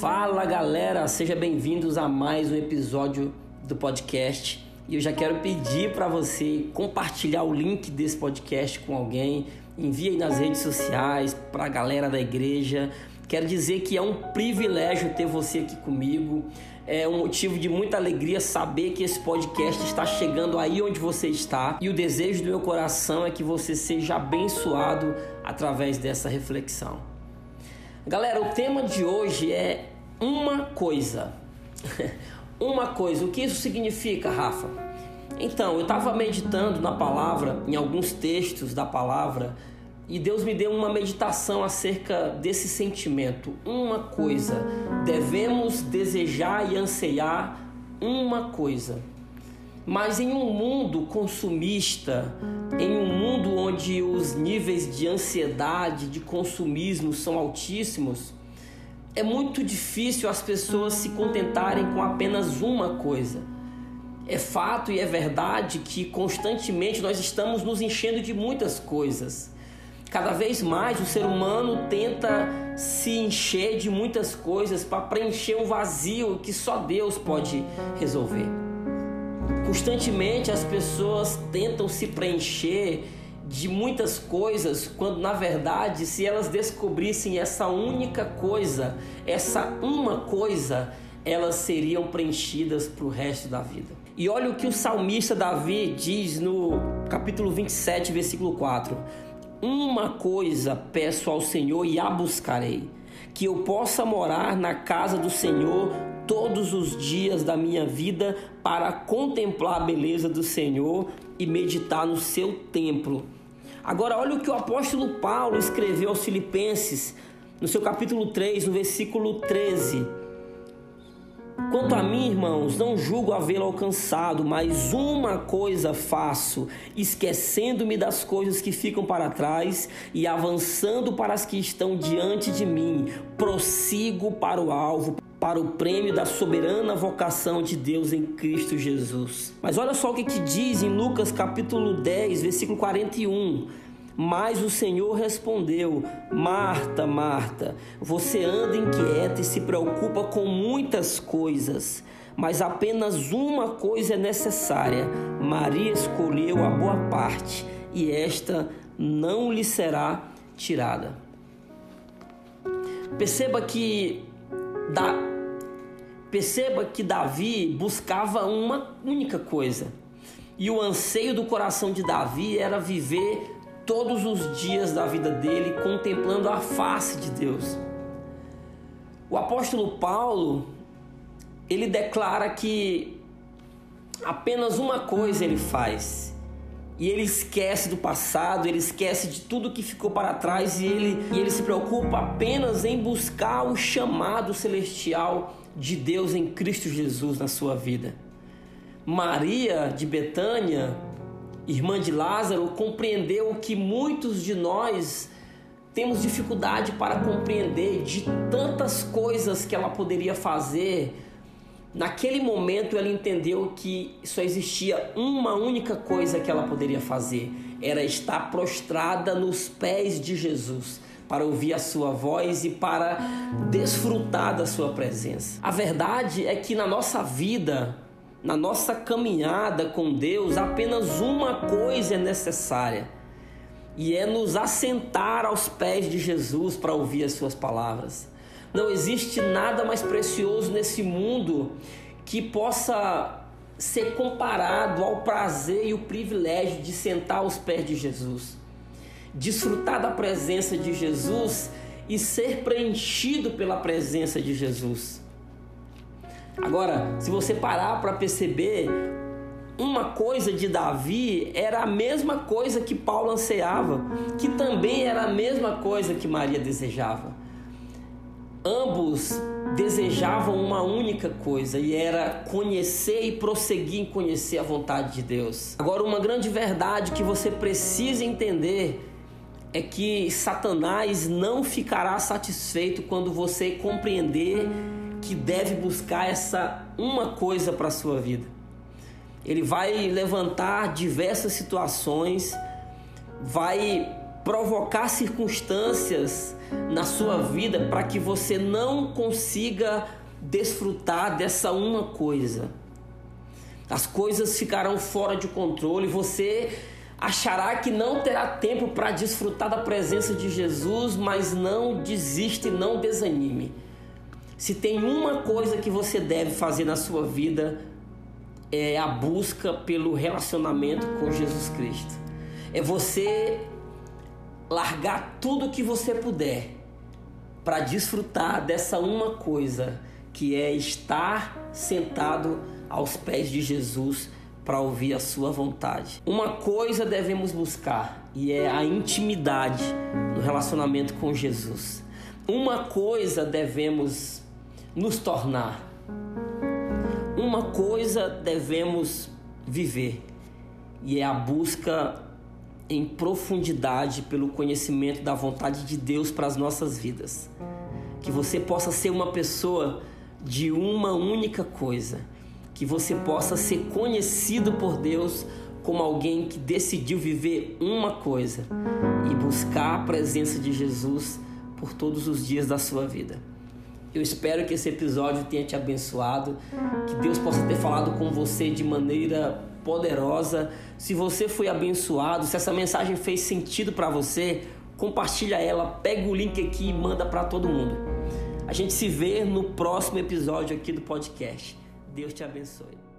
Fala galera, sejam bem-vindos a mais um episódio do podcast. E eu já quero pedir para você compartilhar o link desse podcast com alguém, envie aí nas redes sociais para a galera da igreja. Quero dizer que é um privilégio ter você aqui comigo. É um motivo de muita alegria saber que esse podcast está chegando aí onde você está. E o desejo do meu coração é que você seja abençoado através dessa reflexão. Galera, o tema de hoje é uma coisa. uma coisa. O que isso significa, Rafa? Então, eu estava meditando na palavra, em alguns textos da palavra, e Deus me deu uma meditação acerca desse sentimento. Uma coisa. Devemos desejar e anseiar uma coisa. Mas em um mundo consumista, em um mundo onde os níveis de ansiedade, de consumismo são altíssimos, é muito difícil as pessoas se contentarem com apenas uma coisa. É fato e é verdade que constantemente nós estamos nos enchendo de muitas coisas. Cada vez mais o ser humano tenta se encher de muitas coisas para preencher um vazio que só Deus pode resolver. Constantemente as pessoas tentam se preencher de muitas coisas, quando na verdade, se elas descobrissem essa única coisa, essa uma coisa, elas seriam preenchidas para o resto da vida. E olha o que o salmista Davi diz no capítulo 27, versículo 4: Uma coisa peço ao Senhor e a buscarei, que eu possa morar na casa do Senhor todos os dias da minha vida para contemplar a beleza do Senhor e meditar no seu templo. Agora, olha o que o apóstolo Paulo escreveu aos Filipenses, no seu capítulo 3, no versículo 13. Quanto a mim, irmãos, não julgo havê-lo alcançado, mas uma coisa faço, esquecendo-me das coisas que ficam para trás e avançando para as que estão diante de mim, prossigo para o alvo, para o prêmio da soberana vocação de Deus em Cristo Jesus. Mas olha só o que, que diz em Lucas capítulo 10, versículo 41. Mas o Senhor respondeu: Marta, Marta, você anda inquieta e se preocupa com muitas coisas, mas apenas uma coisa é necessária. Maria escolheu a boa parte, e esta não lhe será tirada. Perceba que da Perceba que Davi buscava uma única coisa. E o anseio do coração de Davi era viver todos os dias da vida dele contemplando a face de Deus. O apóstolo Paulo, ele declara que apenas uma coisa ele faz. E ele esquece do passado, ele esquece de tudo que ficou para trás e ele, e ele se preocupa apenas em buscar o chamado celestial de Deus em Cristo Jesus na sua vida. Maria de Betânia, irmã de Lázaro, compreendeu o que muitos de nós temos dificuldade para compreender de tantas coisas que ela poderia fazer. Naquele momento ela entendeu que só existia uma única coisa que ela poderia fazer: era estar prostrada nos pés de Jesus para ouvir a sua voz e para desfrutar da sua presença. A verdade é que na nossa vida, na nossa caminhada com Deus, apenas uma coisa é necessária. E é nos assentar aos pés de Jesus para ouvir as suas palavras. Não existe nada mais precioso nesse mundo que possa ser comparado ao prazer e o privilégio de sentar aos pés de Jesus desfrutar da presença de Jesus e ser preenchido pela presença de Jesus. Agora, se você parar para perceber, uma coisa de Davi era a mesma coisa que Paulo ansiava, que também era a mesma coisa que Maria desejava. Ambos desejavam uma única coisa e era conhecer e prosseguir em conhecer a vontade de Deus. Agora, uma grande verdade que você precisa entender é que Satanás não ficará satisfeito quando você compreender que deve buscar essa uma coisa para a sua vida. Ele vai levantar diversas situações, vai provocar circunstâncias na sua vida para que você não consiga desfrutar dessa uma coisa. As coisas ficarão fora de controle, você achará que não terá tempo para desfrutar da presença de Jesus, mas não desiste, não desanime. Se tem uma coisa que você deve fazer na sua vida, é a busca pelo relacionamento com Jesus Cristo. É você largar tudo que você puder para desfrutar dessa uma coisa, que é estar sentado aos pés de Jesus para ouvir a sua vontade. Uma coisa devemos buscar e é a intimidade no relacionamento com Jesus. Uma coisa devemos nos tornar. Uma coisa devemos viver e é a busca em profundidade pelo conhecimento da vontade de Deus para as nossas vidas. Que você possa ser uma pessoa de uma única coisa, que você possa ser conhecido por Deus como alguém que decidiu viver uma coisa e buscar a presença de Jesus por todos os dias da sua vida. Eu espero que esse episódio tenha te abençoado, que Deus possa ter falado com você de maneira poderosa. Se você foi abençoado, se essa mensagem fez sentido para você, compartilha ela, pega o link aqui e manda para todo mundo. A gente se vê no próximo episódio aqui do podcast. Deus te abençoe.